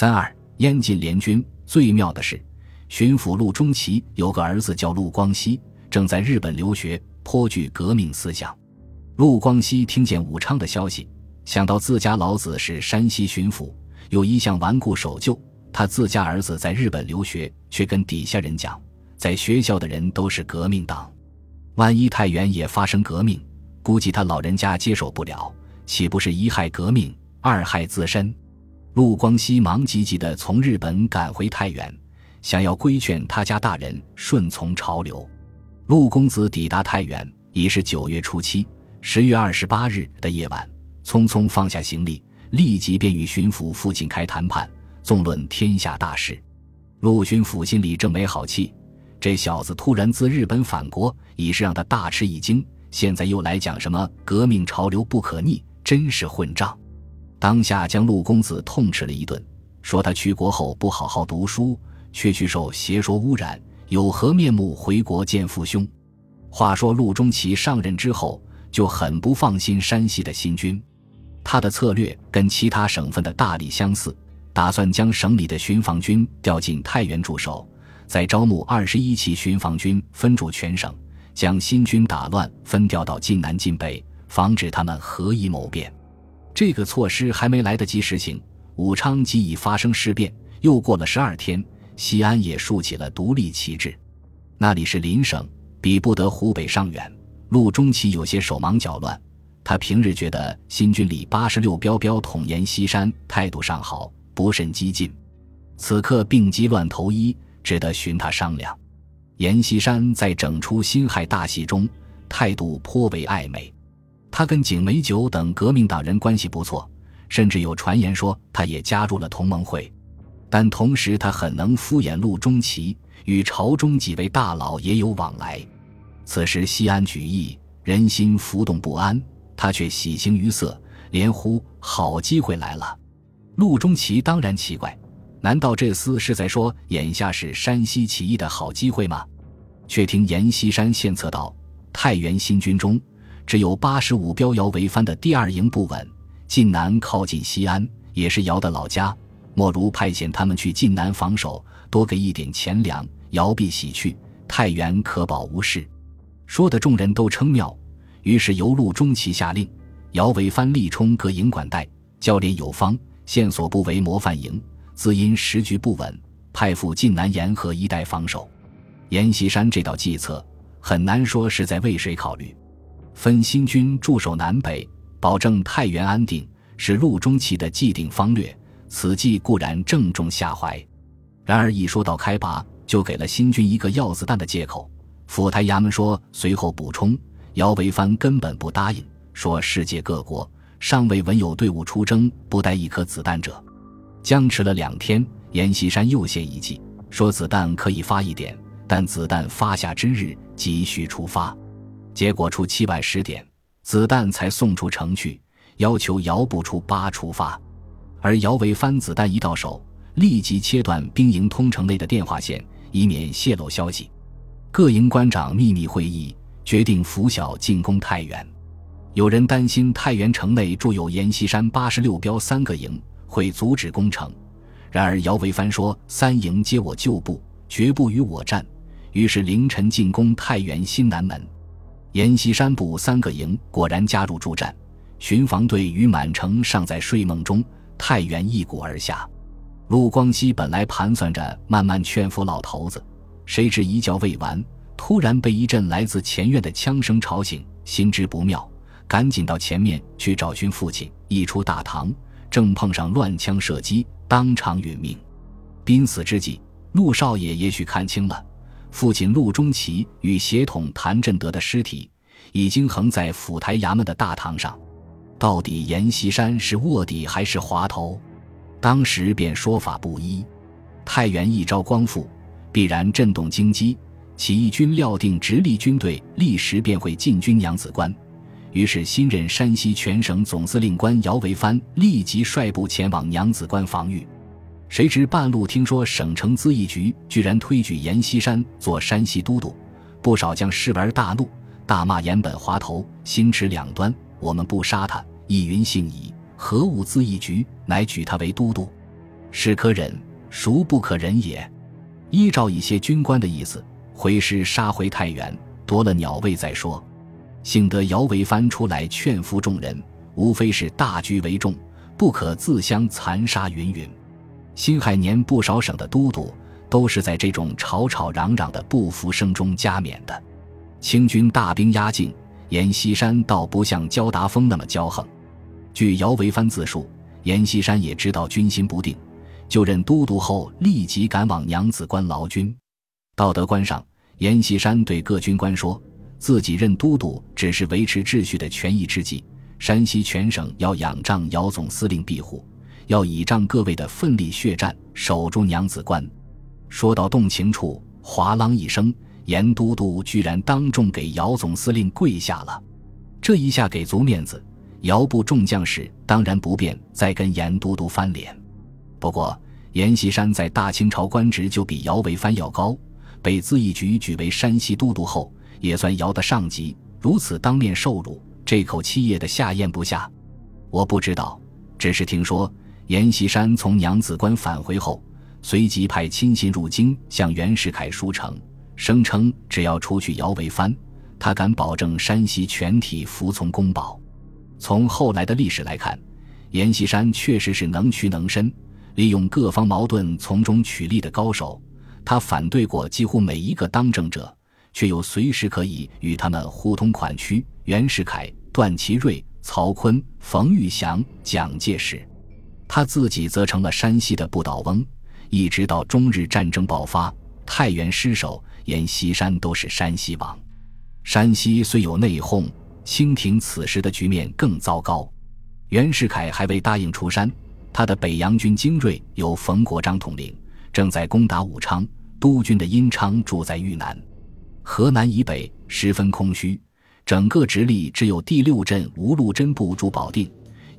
三二燕晋联军最妙的是，巡抚陆中奇有个儿子叫陆光熙，正在日本留学，颇具革命思想。陆光熙听见武昌的消息，想到自家老子是山西巡抚，又一向顽固守旧，他自家儿子在日本留学，却跟底下人讲，在学校的人都是革命党，万一太原也发生革命，估计他老人家接受不了，岂不是一害革命，二害自身？陆光熙忙急急地从日本赶回太原，想要规劝他家大人顺从潮流。陆公子抵达太原已是九月初七，十月二十八日的夜晚，匆匆放下行李，立即便与巡抚父亲开谈判，纵论天下大事。陆巡抚心里正没好气，这小子突然自日本返国，已是让他大吃一惊。现在又来讲什么革命潮流不可逆，真是混账。当下将陆公子痛斥了一顿，说他去国后不好好读书，却去受邪说污染，有何面目回国见父兄？话说陆中奇上任之后，就很不放心山西的新军，他的策略跟其他省份的大力相似，打算将省里的巡防军调进太原驻守，再招募二十一旗巡防军分驻全省，将新军打乱分调到晋南晋北，防止他们合一谋变。这个措施还没来得及实行，武昌即已发生事变。又过了十二天，西安也竖起了独立旗帜。那里是邻省，比不得湖北上远。陆中奇有些手忙脚乱。他平日觉得新军里八十六标标统阎锡山态度尚好，不甚激进。此刻病急乱投医，只得寻他商量。阎锡山在整出辛亥大戏中，态度颇为暧昧。他跟景美九等革命党人关系不错，甚至有传言说他也加入了同盟会。但同时，他很能敷衍陆中奇，与朝中几位大佬也有往来。此时西安举义，人心浮动不安，他却喜形于色，连呼好机会来了。陆中奇当然奇怪，难道这厮是在说眼下是山西起义的好机会吗？却听阎锡山献策道：太原新军中。只有八十五标姚维藩的第二营不稳，晋南靠近西安，也是姚的老家，莫如派遣他们去晋南防守，多给一点钱粮，姚必喜去，太原可保无事。说的众人都称妙，于是由陆中奇下令，姚维藩力冲各营管带，教练有方，线索不为模范营。自因时局不稳，派赴晋南沿河一带防守。阎锡山这道计策，很难说是在为谁考虑。分新军驻守南北，保证太原安定，是陆中奇的既定方略。此计固然正中下怀，然而一说到开拔，就给了新军一个要子弹的借口。府台衙门说，随后补充，姚维藩根本不答应，说世界各国尚未闻有队伍出征不带一颗子弹者。僵持了两天，阎锡山又献一计，说子弹可以发一点，但子弹发下之日即需出发。结果初七晚十点，子弹才送出城去，要求姚部出八出发，而姚维藩子弹一到手，立即切断兵营通城内的电话线，以免泄露消息。各营官长秘密会议，决定拂晓进攻太原。有人担心太原城内驻有阎锡山八十六标三个营，会阻止攻城。然而姚维藩说：“三营皆我旧部，绝不与我战。”于是凌晨进攻太原新南门。阎锡山部三个营果然加入助战，巡防队与满城尚在睡梦中，太原一鼓而下。陆光熙本来盘算着慢慢劝服老头子，谁知一觉未完，突然被一阵来自前院的枪声吵醒，心知不妙，赶紧到前面去找寻父亲。一出大堂，正碰上乱枪射击，当场殒命。濒死之际，陆少爷也许看清了。父亲陆中奇与协统谭振德的尸体已经横在府台衙门的大堂上，到底阎锡山是卧底还是滑头？当时便说法不一。太原一朝光复，必然震动京畿，起义军料定直隶军队立时便会进军娘子关，于是新任山西全省总司令官姚维藩立即率部前往娘子关防御。谁知半路听说省城咨议局居然推举阎锡山做山西都督，不少将士玩大怒，大骂阎本滑头，心持两端。我们不杀他，亦云幸矣。何物咨议局乃举他为都督？是可忍，孰不可忍也？依照一些军官的意思，回师杀回太原，夺了鸟位再说。幸得姚维藩出来劝服众人，无非是大局为重，不可自相残杀。云云。辛亥年不少省的都督都是在这种吵吵嚷嚷的不服声中加冕的。清军大兵压境，阎锡山倒不像焦达峰那么骄横。据姚维藩自述，阎锡山也知道军心不定。就任都督后，立即赶往娘子关劳军。到德关上，阎锡山对各军官说：“自己任都督，只是维持秩序的权宜之计。山西全省要仰仗姚总司令庇护，要倚仗各位的奋力血战，守住娘子关。”说到动情处，哗啷一声，阎都督居然当众给姚总司令跪下了。这一下给足面子，姚部众将士当然不便再跟阎都督翻脸。不过，阎锡山在大清朝官职就比姚维藩要高，被咨议局举为山西都督后，也算姚的上级。如此当面受辱，这口气也得下咽不下。我不知道，只是听说阎锡山从娘子关返回后，随即派亲信入京向袁世凯书呈，声称只要除去姚维藩，他敢保证山西全体服从公保。从后来的历史来看，阎锡山确实是能屈能伸。利用各方矛盾从中取利的高手，他反对过几乎每一个当政者，却又随时可以与他们互通款曲。袁世凯、段祺瑞、曹锟、冯玉祥、蒋介石，他自己则成了山西的不倒翁，一直到中日战争爆发、太原失守，阎锡山都是山西王。山西虽有内讧，清廷此时的局面更糟糕。袁世凯还未答应出山。他的北洋军精锐由冯国璋统领，正在攻打武昌。督军的殷昌住在豫南，河南以北十分空虚，整个直隶只有第六镇吴禄贞部驻保定，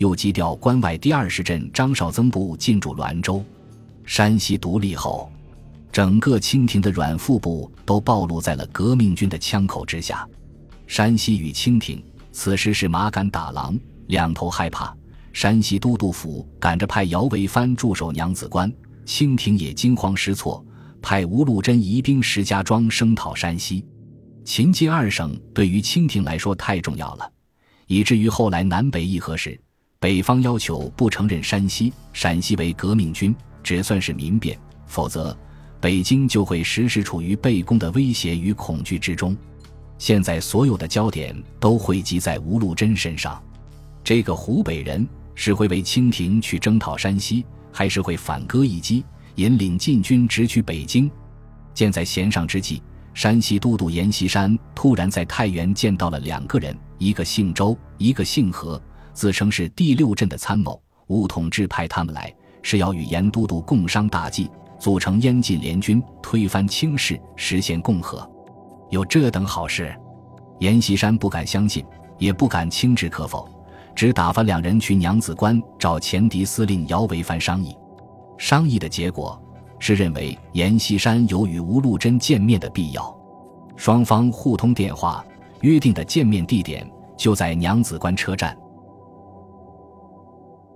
又击掉关外第二十镇张绍曾部进驻滦州。山西独立后，整个清廷的软腹部都暴露在了革命军的枪口之下。山西与清廷此时是马杆打狼，两头害怕。山西都督府赶着派姚维藩驻守娘子关，清廷也惊慌失措，派吴禄贞移兵石家庄声讨山西。秦晋二省对于清廷来说太重要了，以至于后来南北议和时，北方要求不承认山西、陕西为革命军，只算是民变，否则北京就会时时处于被攻的威胁与恐惧之中。现在所有的焦点都汇集在吴禄贞身上，这个湖北人。是会为清廷去征讨山西，还是会反戈一击，引领禁军直取北京？箭在弦上之际，山西都督阎锡山突然在太原见到了两个人，一个姓周，一个姓何，自称是第六镇的参谋。吴统志派他们来，是要与阎都督共商大计，组成燕晋联军，推翻清室，实现共和。有这等好事，阎锡山不敢相信，也不敢轻置可否。只打发两人去娘子关找前敌司令姚维藩商议，商议的结果是认为阎锡山有与吴禄贞见面的必要，双方互通电话，约定的见面地点就在娘子关车站。